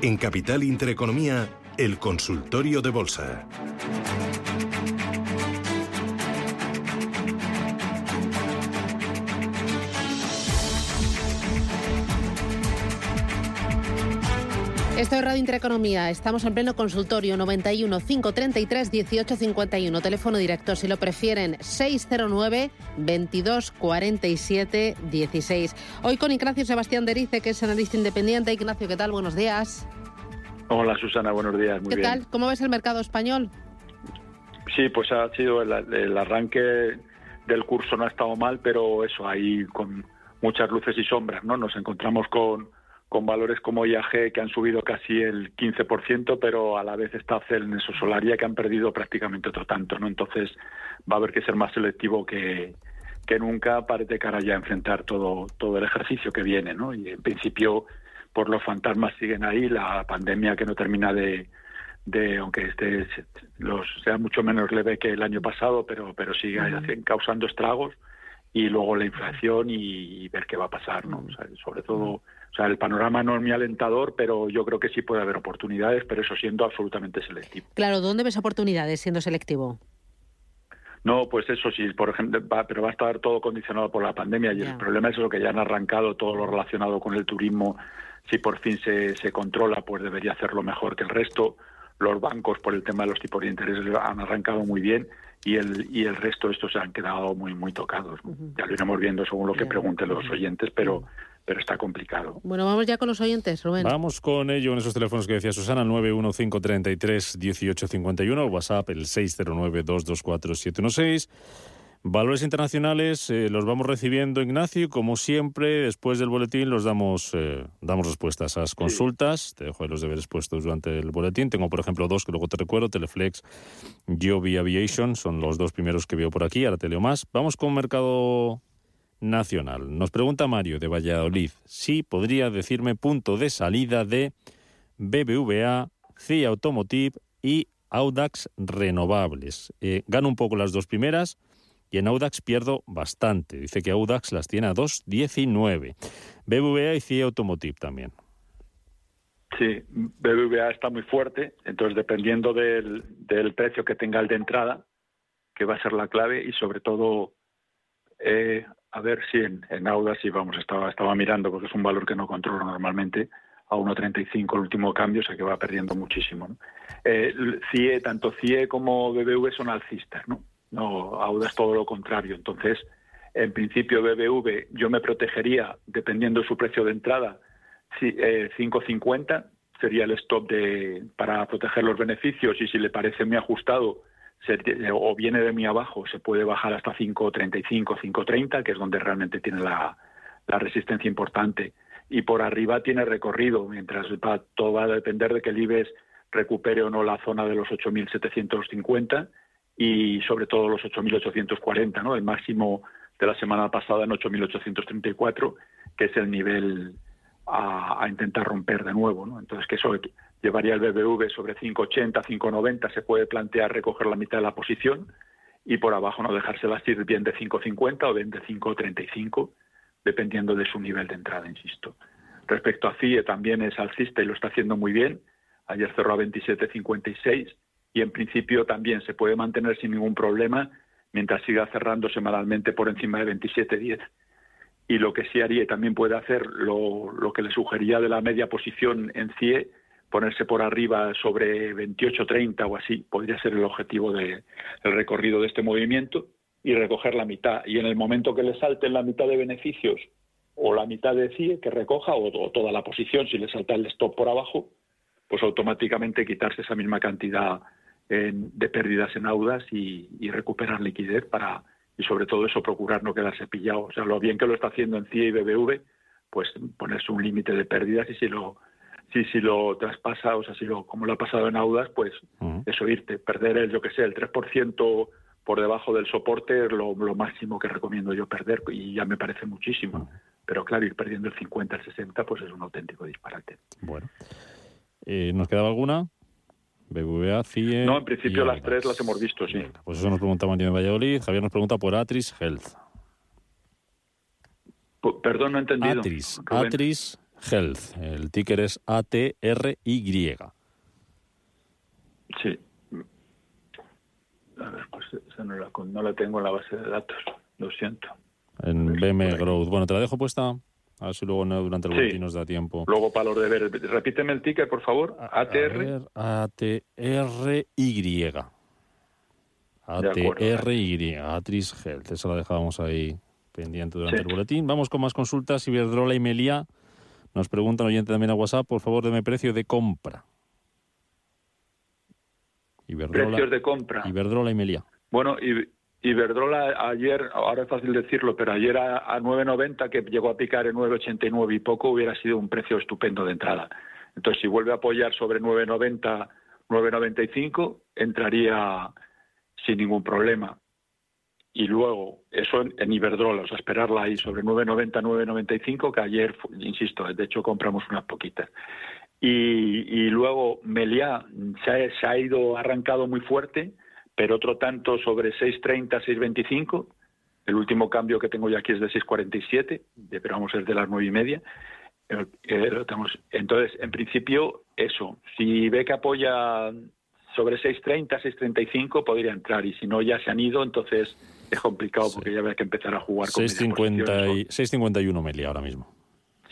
En Capital Intereconomía, el consultorio de bolsa. Esto es Radio Intereconomía. Estamos en pleno consultorio 91 533 1851. Teléfono directo, si lo prefieren, 609 22 47 16. Hoy con Ignacio Sebastián Derice, que es analista independiente. Ignacio, ¿qué tal? Buenos días. Hola Susana, buenos días. Muy ¿Qué tal? ¿Cómo ves el mercado español? Sí, pues ha sido el, el arranque del curso no ha estado mal, pero eso ahí con muchas luces y sombras, ¿no? Nos encontramos con con valores como IAG que han subido casi el 15%, pero a la vez está Celnes o Solaria que han perdido prácticamente otro tanto, ¿no? Entonces va a haber que ser más selectivo que, que nunca para de cara ya a enfrentar todo, todo el ejercicio que viene, ¿no? Y en principio, por los fantasmas siguen ahí, la pandemia que no termina de, de aunque este los sea mucho menos leve que el año pasado, pero pero sigue causando estragos y luego la inflación y, ver qué va a pasar, ¿no? sobre todo o sea, el panorama no es muy alentador, pero yo creo que sí puede haber oportunidades, pero eso siendo absolutamente selectivo. Claro, ¿dónde ves oportunidades siendo selectivo? No, pues eso sí, por ejemplo, va, pero va a estar todo condicionado por la pandemia y el problema es lo que ya han arrancado todo lo relacionado con el turismo. Si por fin se, se controla, pues debería hacerlo mejor que el resto. Los bancos, por el tema de los tipos de interés, han arrancado muy bien y el y el resto de estos se han quedado muy muy tocados. Ya lo iremos viendo según lo que pregunten los oyentes, pero pero está complicado. Bueno, vamos ya con los oyentes, Rubén. Vamos con ello en esos teléfonos que decía Susana, 915331851, WhatsApp el 609224716. Valores internacionales eh, los vamos recibiendo, Ignacio, como siempre, después del boletín los damos, eh, damos respuestas a las consultas. Te dejo los deberes puestos durante el boletín. Tengo, por ejemplo, dos que luego te recuerdo, Teleflex, Joby Aviation, son los dos primeros que veo por aquí, ahora te leo más. Vamos con mercado nacional. Nos pregunta Mario de Valladolid si podría decirme punto de salida de BBVA, CIA Automotive y Audax Renovables. Eh, gano un poco las dos primeras y en Audax pierdo bastante. Dice que Audax las tiene a 2,19. BBVA y CIA Automotive también. Sí, BBVA está muy fuerte, entonces dependiendo del, precio que tenga el de entrada, que va a ser la clave, y sobre todo eh, a ver si en, en Audax, si vamos, estaba, mirando, porque es un valor que no controlo normalmente, a 1.35 el último cambio, o sea que va perdiendo muchísimo. Eh, CIE, tanto CIE como BBV son alcistas, ¿no? No, Audax todo lo contrario. Entonces, en principio BBV yo me protegería, dependiendo de su precio de entrada, eh, 5.50 sería el stop de, para proteger los beneficios y si le parece muy ajustado, o viene de muy abajo, se puede bajar hasta 5.35, 5.30, que es donde realmente tiene la, resistencia importante. Y por arriba tiene recorrido, mientras todo va a depender de que el IBEX recupere o no la zona de los 8.750 y sobre todo los 8.840, ¿no? El máximo de la semana pasada en 8.834, que es el nivel a, intentar romper de nuevo, ¿no? Entonces, que eso llevaría el BBV sobre 5,80, 5,90, se puede plantear recoger la mitad de la posición y por abajo no dejársela ir bien de 5,50 o bien de 5,35, dependiendo de su nivel de entrada, insisto. Respecto a CIE, también es alcista y lo está haciendo muy bien. Ayer cerró a 27,56 y en principio también se puede mantener sin ningún problema mientras siga cerrando semanalmente por encima de 27,10. Y lo que sí haría también puede hacer, lo, lo que le sugería de la media posición en CIE, ponerse por arriba sobre 28-30 o así, podría ser el objetivo del recorrido de este movimiento y recoger la mitad. Y en el momento que le salten la mitad de beneficios o la mitad de CIE que recoja o, toda la posición, si le salta el stop por abajo, pues automáticamente quitarse esa misma cantidad de pérdidas en audas y, y, recuperar liquidez para, y sobre todo eso, procurar no quedarse pillado. O sea, lo bien que lo está haciendo en CIE y BBV, pues ponerse un límite de pérdidas y si lo si, si lo traspasa, o sea, si lo, como lo ha pasado en Audas, pues eso irte, perder el, yo que sé, el 3% por debajo del soporte es lo, máximo que recomiendo yo perder y ya me parece muchísimo. Pero claro, ir perdiendo el 50, el 60, pues es un auténtico disparate. Bueno. Eh, ¿Nos quedaba alguna? BBVA, CIE... No, en principio las tres las hemos visto, sí. Pues eso nos pregunta Manuel Valladolid. Javier nos pregunta por Atris Health. perdón, no he entendido. Atris, Atris Health. El ticker es ATRY. Sí. A ver, pues esa no la, no la tengo en la base de datos, lo siento. En BM Growth. Bueno, te la dejo puesta. A ver si luego no, durante el Sí. boletín nos da tiempo. Luego para los deberes, repíteme el ticket, por favor. ATR. A-T-R-Y. A-T-R-Y. Atris Health. Esa la dejábamos ahí pendiente durante Sí. el boletín. Vamos con más consultas. Iberdrola y Melia. Nos preguntan oyente también a WhatsApp, por favor, deme precio de compra. Iberdrola, Precios de compra. Iberdrola y Melia. Bueno, I- Iberdrola ayer, ahora es fácil decirlo, pero ayer a, a 9.90, que llegó a picar en 9.89 y poco, hubiera sido un precio estupendo de entrada. Entonces, si vuelve a apoyar sobre 9.90, 9.95, entraría sin ningún problema. Y luego, eso en, en Iberdrola, o sea, esperarla ahí sobre 9.90, 9.95, que ayer, insisto, de hecho compramos unas poquitas. Y, y luego Meliá se ha, se ha ido arrancado muy fuerte, pero otro tanto sobre 6.30, 6.25. El último cambio que tengo yo aquí es de 6.47, de- pero vamos, es de las nueve y media. Eh, eh. Entonces, en principio, eso. Si ve que apoya sobre 6.30, 6.35, podría entrar. Y si no, ya se han ido, entonces es complicado Sí. porque ya habrá que empezar a jugar con medias 6.50 posiciones. y- 6.51 Melia ahora mismo.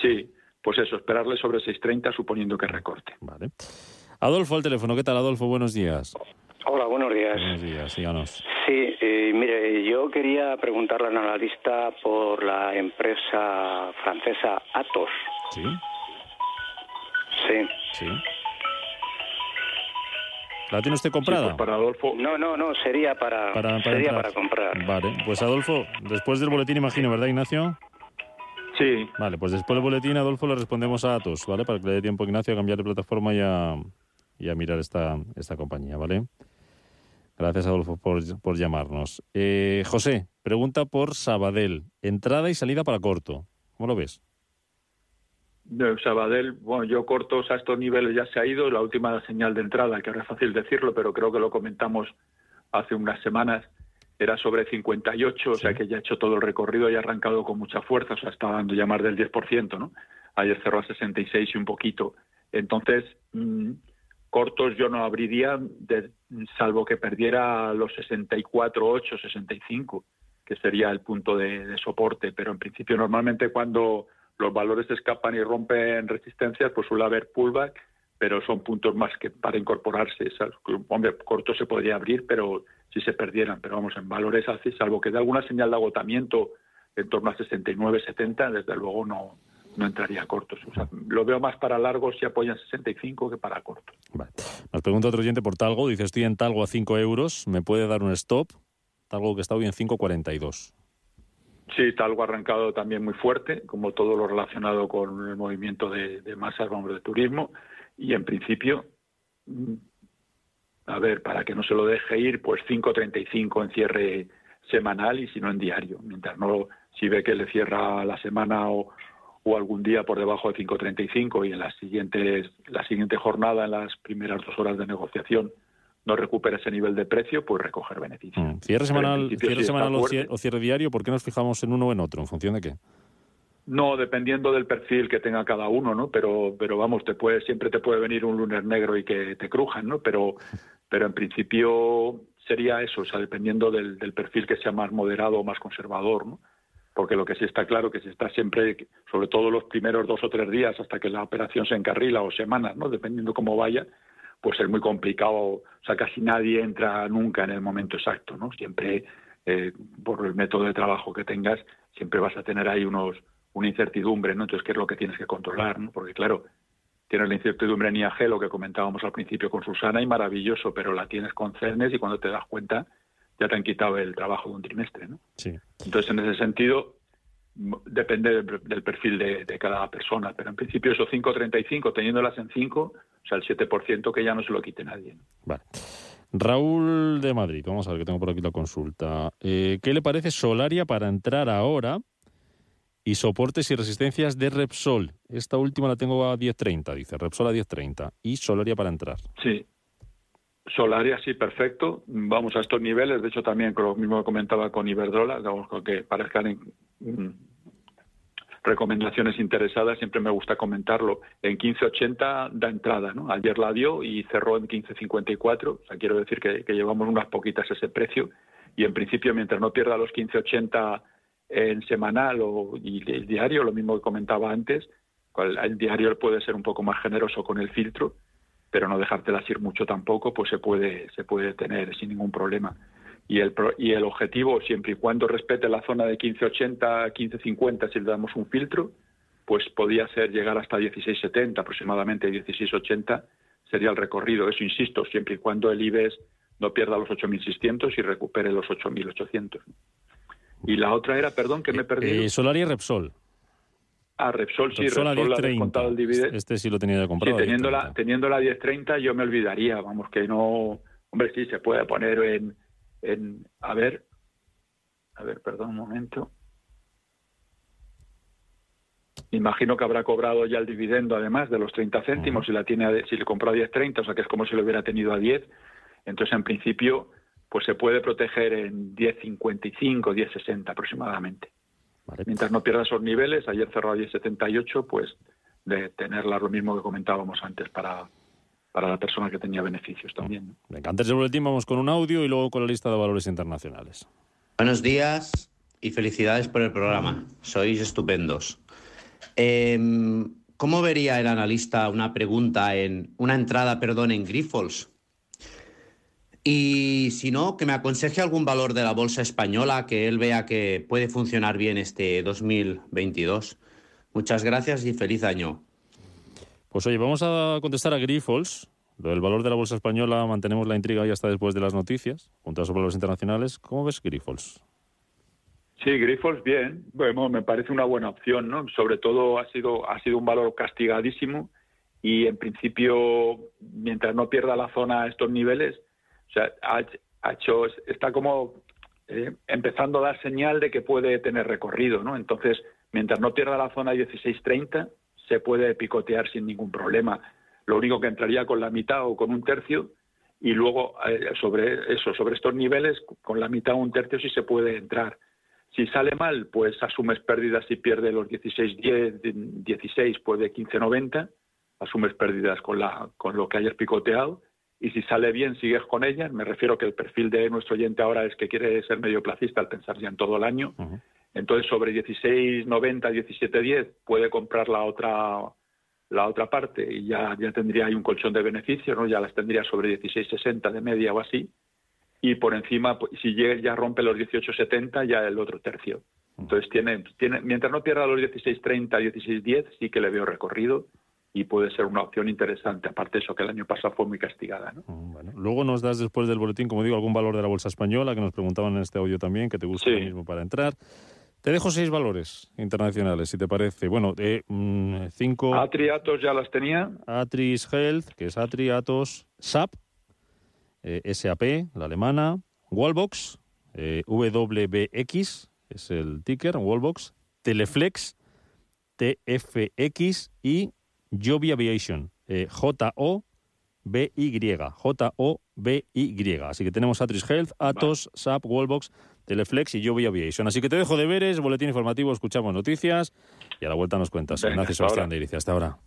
Sí, pues eso, esperarle sobre 6.30 suponiendo que recorte. Vale. Adolfo al teléfono. ¿Qué tal, Adolfo? Buenos días. Hola, buenos días. Buenos días, síganos. Sí, eh, mire, yo quería preguntarle al analista por la empresa francesa Atos. ¿Sí? Sí. Sí. ¿La tiene usted Sí, comprada? pues para Adolfo, No, no, no, sería para, Para- para sería entrar. para comprar. Vale, pues Adolfo, después del boletín imagino, ¿verdad, Ignacio? sí, Vale, pues después del boletín, Adolfo, le respondemos a Atos, ¿vale? Para que le dé tiempo a Ignacio a cambiar de plataforma y a, y a mirar esta, esta compañía, ¿vale? Gracias, Adolfo, por, por llamarnos. Eh, José, pregunta por Sabadell. Entrada y salida para corto. ¿Cómo lo ves? de Sabadell, bueno, yo cortos a estos niveles ya se ha ido, la última señal de entrada, que ahora es fácil decirlo, pero creo que lo comentamos hace unas semanas, era sobre 58, o sea que ya ha hecho todo el recorrido y ha arrancado con mucha fuerza, o sea, está dando ya más del 10%, ¿no? Ayer cerró a 66 y un poquito. Entonces, mm, cortos yo no abriría, salvo que perdiera los 64, 8, 65, que sería el punto de, de soporte, pero en principio normalmente cuando los valores escapan y rompen resistencias, pues suele haber pullback, pero son puntos más que para incorporarse. Hombre, corto se podría abrir, pero si se perdieran, pero vamos, en valores así, salvo que dé alguna señal de agotamiento en torno a 69, 70, desde luego no, no entraría cortos. O sea, lo veo más para largos si apoyan 65 que para cortos. Vale. Nos pregunta otro oyente por Talgo. Dice, estoy en Talgo a 5 euros. ¿Me puede dar un stop? Talgo que está hoy en 5,42. Sí, está algo arrancado también muy fuerte, como todo lo relacionado con el movimiento de, de masas, vamos, de turismo. Y en principio, mm, a ver, para que no se lo deje ir, pues 5.35 en cierre semanal y si no en diario. Mientras no, si ve que le cierra la semana o, o algún día por debajo de 5.35 y en las siguientes, la siguiente jornada, en las primeras dos horas de negociación, no recupera ese nivel de precio, pues recoger beneficios. Mm. Cierre semanal, cierre o, cierre diario. ¿Por qué nos fijamos en uno o en otro? ¿En función de qué? No, dependiendo del perfil que tenga cada uno, ¿no? Pero, pero vamos, te puede, siempre te puede venir un lunes negro y que te crujan, ¿no? Pero, pero en principio sería eso, o sea, dependiendo del, del perfil que sea más moderado o más conservador, ¿no? Porque lo que sí está claro que si está siempre, sobre todo los primeros dos o tres días hasta que la operación se encarrila o semanas, ¿no? Dependiendo cómo vaya, pues es muy complicado, o sea, casi nadie entra nunca en el momento exacto, ¿no? Siempre, eh, por el método de trabajo que tengas, siempre vas a tener ahí unos una incertidumbre, ¿no? Entonces, ¿qué es lo que tienes que controlar, no? Porque, claro, tienes la incertidumbre en IAG, lo que comentábamos al principio con Susana, y maravilloso, pero la tienes con Cernes y cuando te das cuenta ya te han quitado el trabajo de un trimestre, ¿no? Sí. Entonces, en ese sentido, depende del, del perfil de, de cada persona, pero en principio esos 5.35, teniéndolas en 5, o sea, el 7% que ya no se lo quite nadie. ¿no? Vale. Raúl de Madrid, vamos a ver que tengo por aquí la consulta. Eh, ¿Qué le parece Solaria para entrar ahora y soportes y resistencias de Repsol? Esta última la tengo a 10.30, dice Repsol a 10.30 y Solaria para entrar. Sí. Solaria, sí, perfecto. Vamos a estos niveles. De hecho, también con lo mismo que comentaba con Iberdrola, con que parezcan mm, recomendaciones interesadas, siempre me gusta comentarlo. En 15.80 da entrada, ¿no? Ayer la dio y cerró en 15.54, o sea, quiero decir que, llevamos unas poquitas ese precio y en principio mientras no pierda los 15.80 en semanal o y el diario, lo mismo que comentaba antes, el diario puede ser un poco más generoso con el filtro, pero no dejártelas ir mucho tampoco, pues se puede se puede tener sin ningún problema y el, y el objetivo, siempre y cuando respete la zona de 1580, 1550, si le damos un filtro, pues podría ser llegar hasta 1670, aproximadamente 1680 sería el recorrido. Eso, insisto, siempre y cuando el IBEX no pierda los 8.600 y recupere los 8.800. Y la otra era, perdón, que me perdí. Eh, Solar y Repsol. Ah, Repsol, sí, Repsol, Repsol contado el dividendo. Este sí lo tenía ya comprado. Sí, teniéndola, teniéndola a 10.30 yo me olvidaría, vamos, que no... Hombre, sí, se puede poner en en, a ver, a ver, perdón un momento. Imagino que habrá cobrado ya el dividendo además de los 30 céntimos, si la tiene si le compró a 10.30, o sea que es como si lo hubiera tenido a 10. Entonces, en principio, pues se puede proteger en 10.55, 10.60 aproximadamente. Mientras no pierda esos niveles, ayer cerró a 10.78, pues de tenerla lo mismo que comentábamos antes para, para la persona que tenía beneficios también. Venga, antes del boletín vamos con un audio y luego con la lista de valores internacionales. Buenos días y felicidades por el programa. Sois estupendos. Em, ¿Cómo vería el analista una pregunta en una entrada, perdón, en Grifols? Y si no, que me aconseje algún valor de la bolsa española que él vea que puede funcionar bien este 2022. Muchas gracias y feliz año. Pues oye, vamos a contestar a Grifols. Lo del valor de la bolsa española mantenemos la intriga ya hasta después de las noticias, junto a los valores internacionales. ¿Cómo ves Grifols? Sí, Grifols bien. Bueno, me parece una buena opción, ¿no? Sobre todo ha sido ha sido un valor castigadísimo y en principio mientras no pierda la zona a estos niveles, o sea, ha, hecho está como eh, empezando a dar señal de que puede tener recorrido, ¿no? Entonces, mientras no pierda la zona 1630 se puede picotear sin ningún problema. Lo único que entraría con la mitad o con un tercio y luego eh, sobre eso, sobre estos niveles, con la mitad o un tercio sí se puede entrar. Si sale mal, pues asumes pérdidas y pierde los 16, 16, puede 15.90, asumes pérdidas con, la, con lo que hayas picoteado y si sale bien sigues con ellas. Me refiero que el perfil de nuestro oyente ahora es que quiere ser medio placista al pensar ya en todo el año. Entonces, sobre 16.90, 17.10 puede comprar la otra la otra parte y ya, ya tendría ahí un colchón de beneficios, ¿no? ya las tendría sobre 16.60 de media o así, y por encima, pues, si ya rompe los 18.70, ya el otro tercio. Entonces, tiene, tiene, mientras no pierda los 16.30, 16.10, sí que le veo recorrido y puede ser una opción interesante. Aparte de eso, que el año pasado fue muy castigada. ¿no? Bueno, luego nos das después del boletín, como digo, algún valor de la bolsa española, que nos preguntaban en este audio también, que te gusta mismo para entrar. Te dejo seis valores internacionales, si te parece. Bueno, de mm, cinco... Atri, Atos ya las tenía. Atris Health, que es Atri, Atos, SAP, eh, SAP, la alemana, Wallbox, eh, WBX, es el ticker, Wallbox, Teleflex, TFX y Joby Aviation, eh, J-O-B-Y, J-O-B-Y. Así que tenemos Atris Health, Atos, SAP, Wallbox, Teleflex y Joby Aviation. Así que te dejo deberes, boletín informativo, escuchamos noticias y a la vuelta nos cuentas. Gracias, Sebastián de Iricia. Hasta ahora.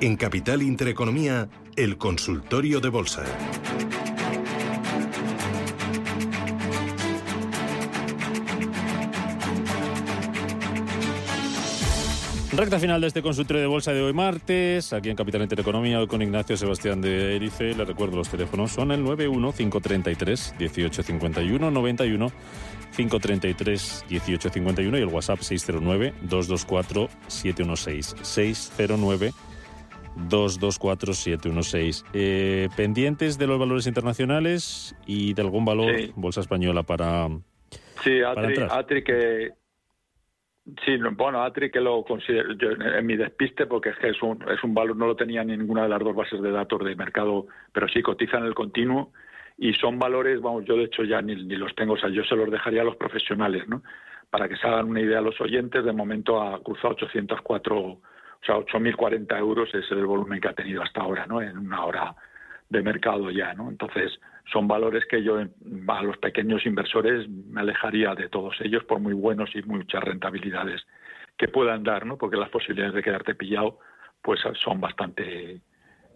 En Capital Intereconomía, el consultorio de bolsa. Recta final de este consultorio de bolsa de hoy martes, aquí en Capital Intereconomía, hoy con Ignacio Sebastián de Erice. Le recuerdo los teléfonos, son el 91 533 1851 91 533 1851 y el WhatsApp 609 224 716 609 224 716. Eh, pendientes de los valores internacionales y de algún valor bolsa española para Sí, Atri que Sí, bueno, Atri que lo considero yo, en mi despiste porque es que es un, es un valor, no lo tenía ni ninguna de las dos bases de datos de mercado, pero sí cotiza en el continuo y son valores, vamos, yo de hecho ya ni, ni los tengo, o sea, yo se los dejaría a los profesionales, ¿no? Para que se hagan una idea los oyentes, de momento ha cruzado 804, o sea, 8.040 euros es el volumen que ha tenido hasta ahora, ¿no? En una hora de mercado ya, ¿no? Entonces, son valores que yo a los pequeños inversores me alejaría de todos ellos por muy buenos y muchas rentabilidades que puedan dar, ¿no? Porque las posibilidades de quedarte pillado pues son bastante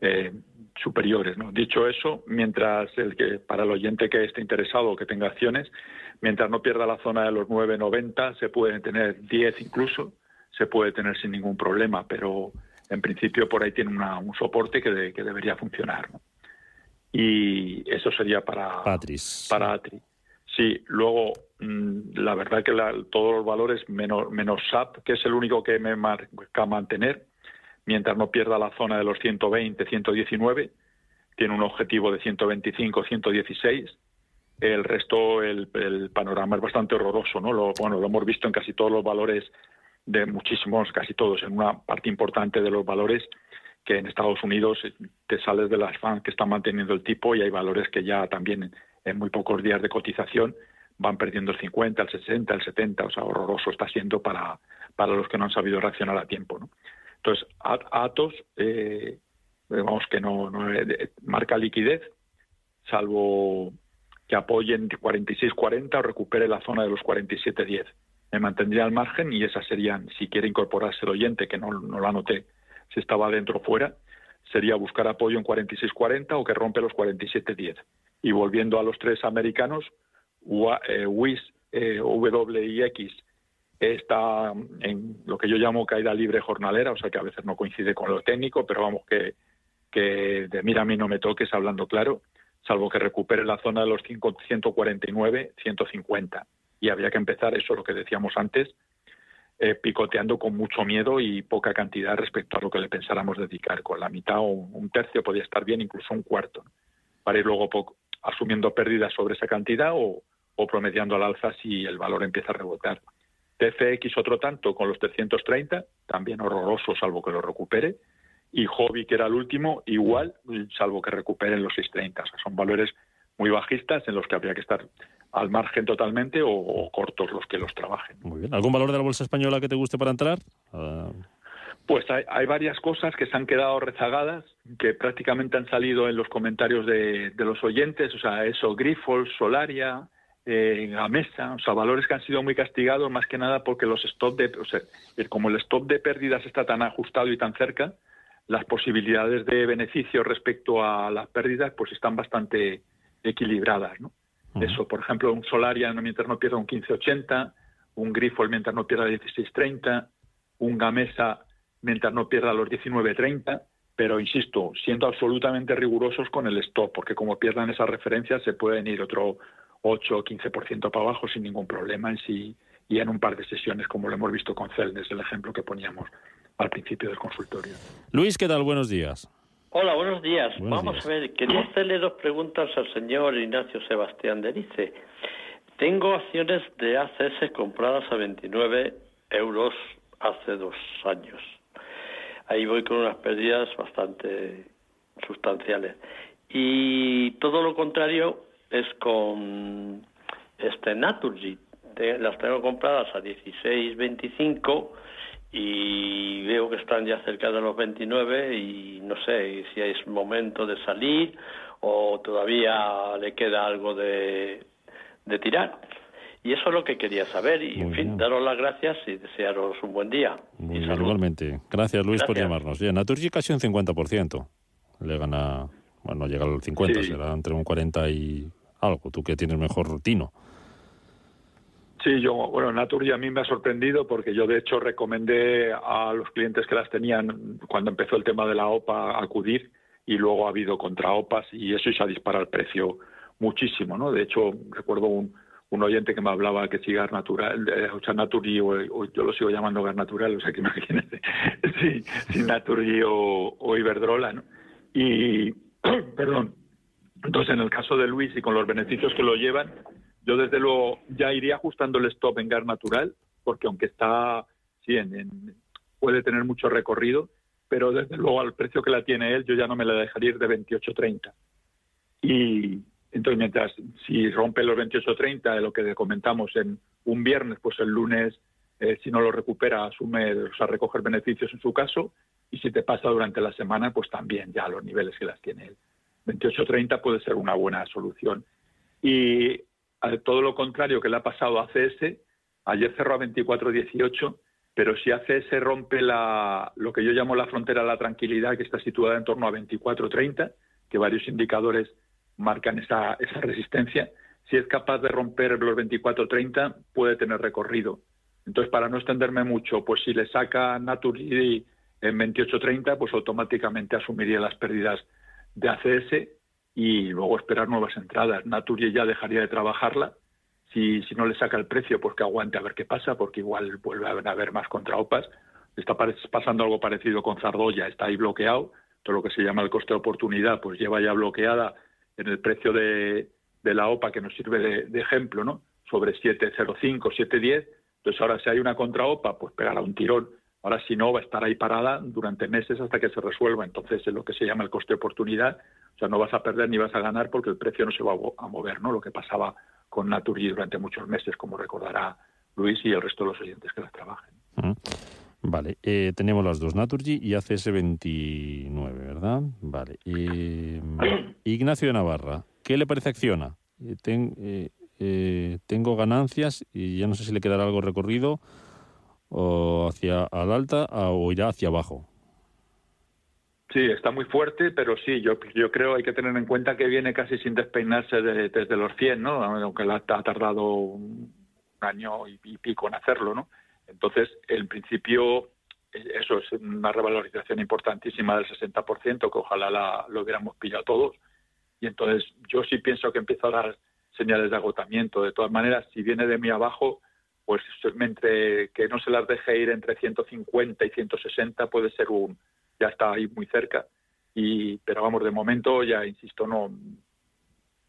eh, superiores. Dicho eso, mientras el que para el oyente que esté interesado o que tenga acciones, mientras no pierda la zona de los 9.90, se puede tener 10 incluso, se puede tener sin ningún problema, pero en principio por ahí tiene un soporte que, debería funcionar. Y eso sería para Patris. Para Atri. Sí, luego mm, la verdad que todos los valores menos, menos SAP, que es el único que me marca mantener, mientras no pierda la zona de los 120, 119, tiene un objetivo de 125, 116. El resto, el, panorama es bastante horroroso, ¿no? Lo, bueno, lo hemos visto en casi todos los valores de muchísimos, casi todos, en una parte importante de los valores que en Estados Unidos te sales de las fans que están manteniendo el tipo y hay valores que ya también en muy pocos días de cotización van perdiendo el 50, el 60, el 70, o sea, horroroso está siendo para, para los que no han sabido reaccionar a tiempo. ¿no? Entonces, Atos, eh, vamos que no, eh, marca liquidez, salvo que apoyen 46-40 o recupere la zona de los 47-10. Me mantendría al margen y esas serían, si quiere incorporarse el oyente, que no, no lo anoté, si estaba dentro o fuera, sería buscar apoyo en 46-40 o que rompe los 47-10. Y volviendo a los tres americanos, WIS, eh, WIX está en lo que yo llamo caída libre jornalera, o sea que a veces no coincide con lo técnico, pero vamos que, que de mira a mí no me toques hablando claro, salvo que recupere la zona de los 149, 150. Y habría que empezar, eso lo que decíamos antes, eh, picoteando con mucho miedo y poca cantidad respecto a lo que le pensáramos dedicar. Con la mitad o un tercio podría estar bien, incluso un cuarto, para ir luego asumiendo pérdidas sobre esa cantidad o, o promediando al alza si el valor empieza a rebotar. TFX otro tanto con los 330, también horroroso salvo que lo recupere, y Hobby, que era el último, igual, salvo que recuperen los 630. O sea, son valores muy bajistas en los que habría que estar al margen totalmente o, cortos los que los trabajen. Muy bien. ¿Algún valor de la bolsa española que te guste para entrar? Ah. Pues hay, varias cosas que se han quedado rezagadas, que prácticamente han salido en los comentarios de, de los oyentes, o sea, eso, Grifols, Solaria, eh, Gamesa, o sea, valores que han sido muy castigados más que nada porque los stop de, o sea, como el stop de pérdidas está tan ajustado y tan cerca, las posibilidades de beneficio respecto a las pérdidas pues están bastante equilibradas, ¿no? Eso, por ejemplo, un Solaria mientras no pierda un 15.80, un Grifol mientras no pierda 16.30, un Gamesa mientras no pierda los 19.30, pero insisto, siendo absolutamente rigurosos con el stop, porque como pierdan esas referencias se pueden ir otro 8 o 15% para abajo sin ningún problema en sí y en un par de sesiones, como lo hemos visto con Celnes, el ejemplo que poníamos al principio del consultorio. Luis, ¿qué tal? Buenos días. Hola, buenos días. Vamos a ver, quería hacerle dos preguntas al señor Ignacio Sebastián Derice. Tengo acciones de ACS compradas a 29 euros hace dos años. Ahí voy con unas pérdidas bastante sustanciales. Y todo lo contrario, es con este Naturgy. las tengo compradas a 16.25 y veo que están ya cerca de los 29 y no sé si es momento de salir o todavía le queda algo de, de tirar. Y eso es lo que quería saber. Y, en fin, daros las gracias y desearos un buen día. Muy igualmente. Gracias, Luis, por llamarnos. Bien, Naturgy casi un 50%. Le gana, bueno, llega al 50, será entre un 40 y algo, tú que tienes mejor tino. Sí, yo, bueno, Naturgy a mí me ha sorprendido porque yo de hecho recomendé a los clientes que las tenían cuando empezó el tema de la OPA acudir y luego ha habido contra OPAs y eso se ha disparado el precio muchísimo, ¿no? De hecho, recuerdo un, un oyente que me hablaba que si gas natural, eh, o sea, Naturgy, o, yo lo sigo llamando gas natural, o sea, que imagínate, si, si Naturgy o Iberdrola, ¿no? Y, perdón, entonces, en el caso de Luis y con los beneficios que lo llevan, yo desde luego ya iría ajustando el stop en gas natural, porque aunque está, sí, en, puede tener mucho recorrido, pero desde luego al precio que la tiene él, yo ya no me la dejaría ir de 28.30. Y entonces, mientras si rompe los 28.30 de lo que comentamos en un viernes, pues el lunes, eh, si no lo recupera, asume, o sea, recoger beneficios en su caso, y si te pasa durante la semana, pues también ya los niveles que las tiene él 28.30 puede ser una buena solución. Y todo lo contrario que le ha pasado a ACS, ayer cerró a 24.18, pero si ACS rompe la, lo que yo llamo la frontera de la tranquilidad, que está situada en torno a 24.30, que varios indicadores marcan esa, esa resistencia, si es capaz de romper los 24.30, puede tener recorrido. Entonces, para no extenderme mucho, pues si le saca Naturgy en 28.30, pues automáticamente asumiría las pérdidas de ACS y luego esperar nuevas entradas. Naturgy ya dejaría de trabajarla. Si, si no le saca el precio, pues que aguante a ver qué pasa, porque igual vuelve a haber más contraopas. Está pasando algo parecido con Zardoya, está ahí bloqueado. Todo lo que se llama el coste de oportunidad, pues lleva ya bloqueada en el precio de, de la OPA que nos sirve de, ejemplo, ¿no? Sobre 7.05, 7.10. Entonces ahora si hay una contra OPA, pues pegará un tirón. Ahora si no, va a estar ahí parada durante meses hasta que se resuelva. Entonces es lo que se llama el coste de oportunidad. O sea, no vas a perder ni vas a ganar porque el precio no se va a mover, ¿no? Lo que pasaba con Naturgy durante muchos meses, como recordará Luis y el resto de los oyentes que las trabajen. Vale, eh, tenemos las dos, Naturgy y ACS 29, ¿verdad? Vale. Ignacio de Navarra, ¿Qué le parece Acciona? Eh, eh, eh, tengo ganancias y ya no sé si le quedará algo recorrido o hacia al alta o irá hacia abajo. Sí, está muy fuerte, pero sí, yo, yo creo hay que tener en cuenta que viene casi sin despeinarse desde los 100, ¿no? Aunque ha tardado un año y, pico en hacerlo, ¿no? Entonces, en principio, eso es una revalorización importantísima del 60%, que ojalá la, lo hubiéramos pillado todos y entonces yo sí pienso que empiezo a dar señales de agotamiento. De todas maneras, si viene de mí abajo, pues entre que no se las deje ir entre 150 y 160 puede ser un ya está ahí muy cerca y pero vamos de momento ya insisto no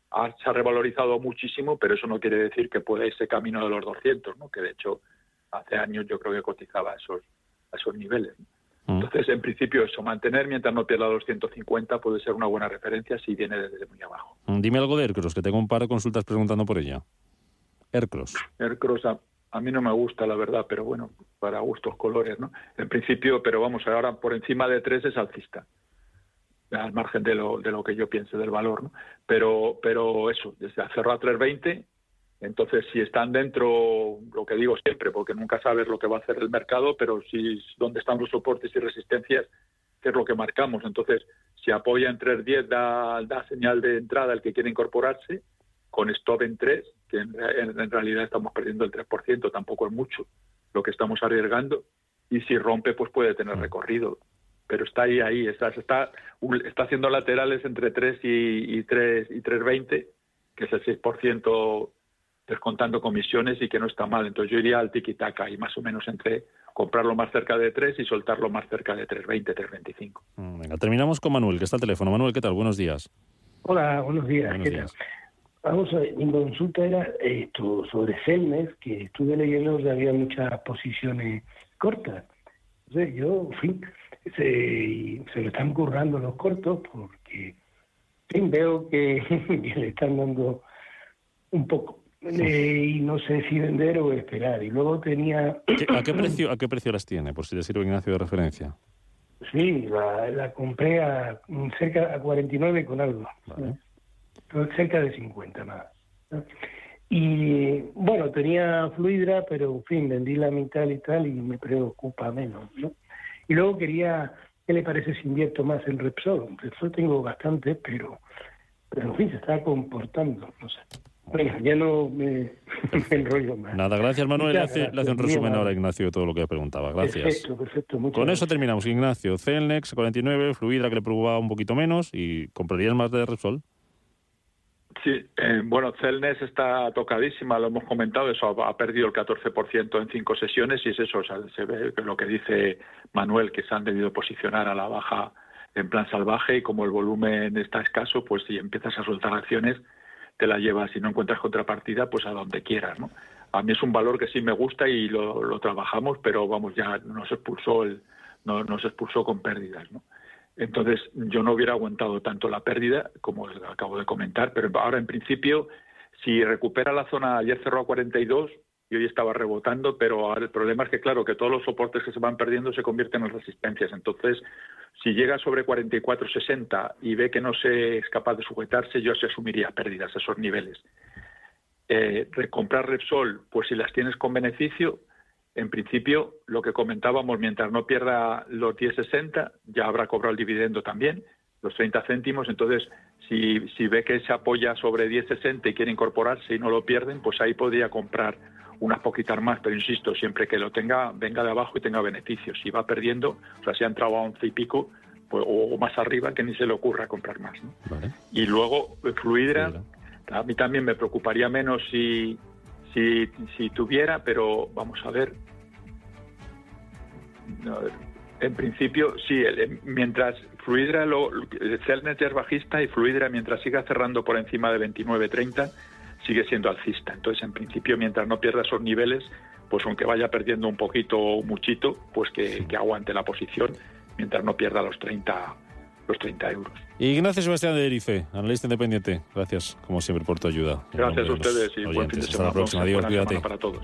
se ha revalorizado muchísimo pero eso no quiere decir que pueda ese camino de los 200 no que de hecho hace años yo creo que cotizaba a esos a esos niveles Mm. Entonces, en principio, eso, mantener mientras no pierda los 150 puede ser una buena referencia si viene desde muy abajo. Dime algo de Aircross, que tengo un par de consultas preguntando por ella. Aircross. Aircross a, a, mí no me gusta, la verdad, pero bueno, para gustos colores, ¿no? En principio, pero vamos, ahora por encima de 3 es alcista, al margen de lo, de lo que yo piense del valor, ¿no? Pero, pero eso, desde cerró a 320 entonces, si están dentro, lo que digo siempre, porque nunca sabes lo que va a hacer el mercado, pero si dónde están los soportes y resistencias, qué es lo que marcamos. Entonces, si apoya en 3.10, da, da señal de entrada el que quiere incorporarse, con stop en 3, que en, realidad estamos perdiendo el 3%, tampoco es mucho lo que estamos arriesgando, y si rompe, pues puede tener mm. recorrido. Pero está ahí, ahí, está, está, está haciendo laterales entre 3 y, y 3 y 3.20, que es el 6% descontando comisiones y que no está mal. Entonces yo iría al tiki-taka y más o menos entre comprarlo más cerca de 3 y soltarlo más cerca de 3.20, 3.25. Mm, venga, terminamos con Manuel, que está al teléfono. Manuel, ¿qué tal? Buenos días. Hola, buenos días. Vamos a ver, mi consulta era esto sobre Celnes, que estuve leyendo que había muchas posiciones cortas. Entonces yo, en fin, se, se lo están currando los cortos porque, fin, veo que le están dando un poco y no sé si vender o esperar. Y luego tenía... ¿A qué precio, a qué precio las tiene, por si le sirve Ignacio de referencia? Sí, la, compré a cerca a 49 con algo. Cerca de 50 más. Y bueno, tenía Fluidra, pero en fin, vendí la mitad y tal y me preocupa menos. ¿no? Y luego quería, ¿qué le parece si invierto más en Repsol? Repsol tengo bastante, pero, pero en fin, se está comportando, no sé ya no me, enrollo más. Nada, gracias Manuel. Le hace, un resumen ahora Ignacio de todo lo que preguntaba. Gracias. Perfecto, perfecto. Con eso terminamos, Ignacio. Celnex 49, Fluidra que le preocupaba un poquito menos y ¿comprarías más de Repsol? Sí, eh, bueno, Celnex está tocadísima, lo hemos comentado, eso ha, perdido el 14% en cinco sesiones y es eso, o sea, se ve lo que dice Manuel, que se han debido posicionar a la baja en plan salvaje y como el volumen está escaso, pues si empiezas a soltar acciones, te la llevas si no encuentras contrapartida, pues a donde quieras, ¿no? A mí es un valor que sí me gusta y lo, trabajamos, pero vamos, ya nos expulsó el, no, nos expulsó con pérdidas, ¿no? Entonces, yo no hubiera aguantado tanto la pérdida, como acabo de comentar, pero ahora en principio, si recupera la zona, ayer cerró a 42, y hoy estaba rebotando, pero el problema es que, claro, que todos los soportes que se van perdiendo se convierten en resistencias. Entonces, si llega sobre 44.60 y ve que no se es capaz de sujetarse, yo se asumiría pérdidas a esos niveles. Eh, recomprar Repsol, pues si las tienes con beneficio, en principio, lo que comentábamos, mientras no pierda los 10.60, ya habrá cobrado el dividendo también, los 30 céntimos. Entonces, si, si ve que se apoya sobre 10.60 y quiere incorporarse y no lo pierden, pues ahí podría comprar unas poquitas más, pero insisto, siempre que lo tenga, venga de abajo y tenga beneficios. Si va perdiendo, o sea, si ha entrado a 11 y pico, pues, o más arriba, que ni se le ocurra comprar más. Y luego, Fluidra, a mí también me preocuparía menos si, si, si tuviera, pero vamos a ver. En principio, sí, mientras Fluidra, lo, Celnet es bajista y Fluidra, mientras siga cerrando por encima de 29.30, sigue siendo alcista. Entonces, en principio, mientras no pierda esos niveles, pues aunque vaya perdiendo un poquito o muchito, pues que, aguante la posición mientras no pierda los 30 los 30 euros. Ignacio Sebastián de Erice, analista independiente. Gracias, como siempre, por tu ayuda. Gracias a ustedes y buen fin de semana. Hasta la próxima. Adiós, cuídate. Para todos.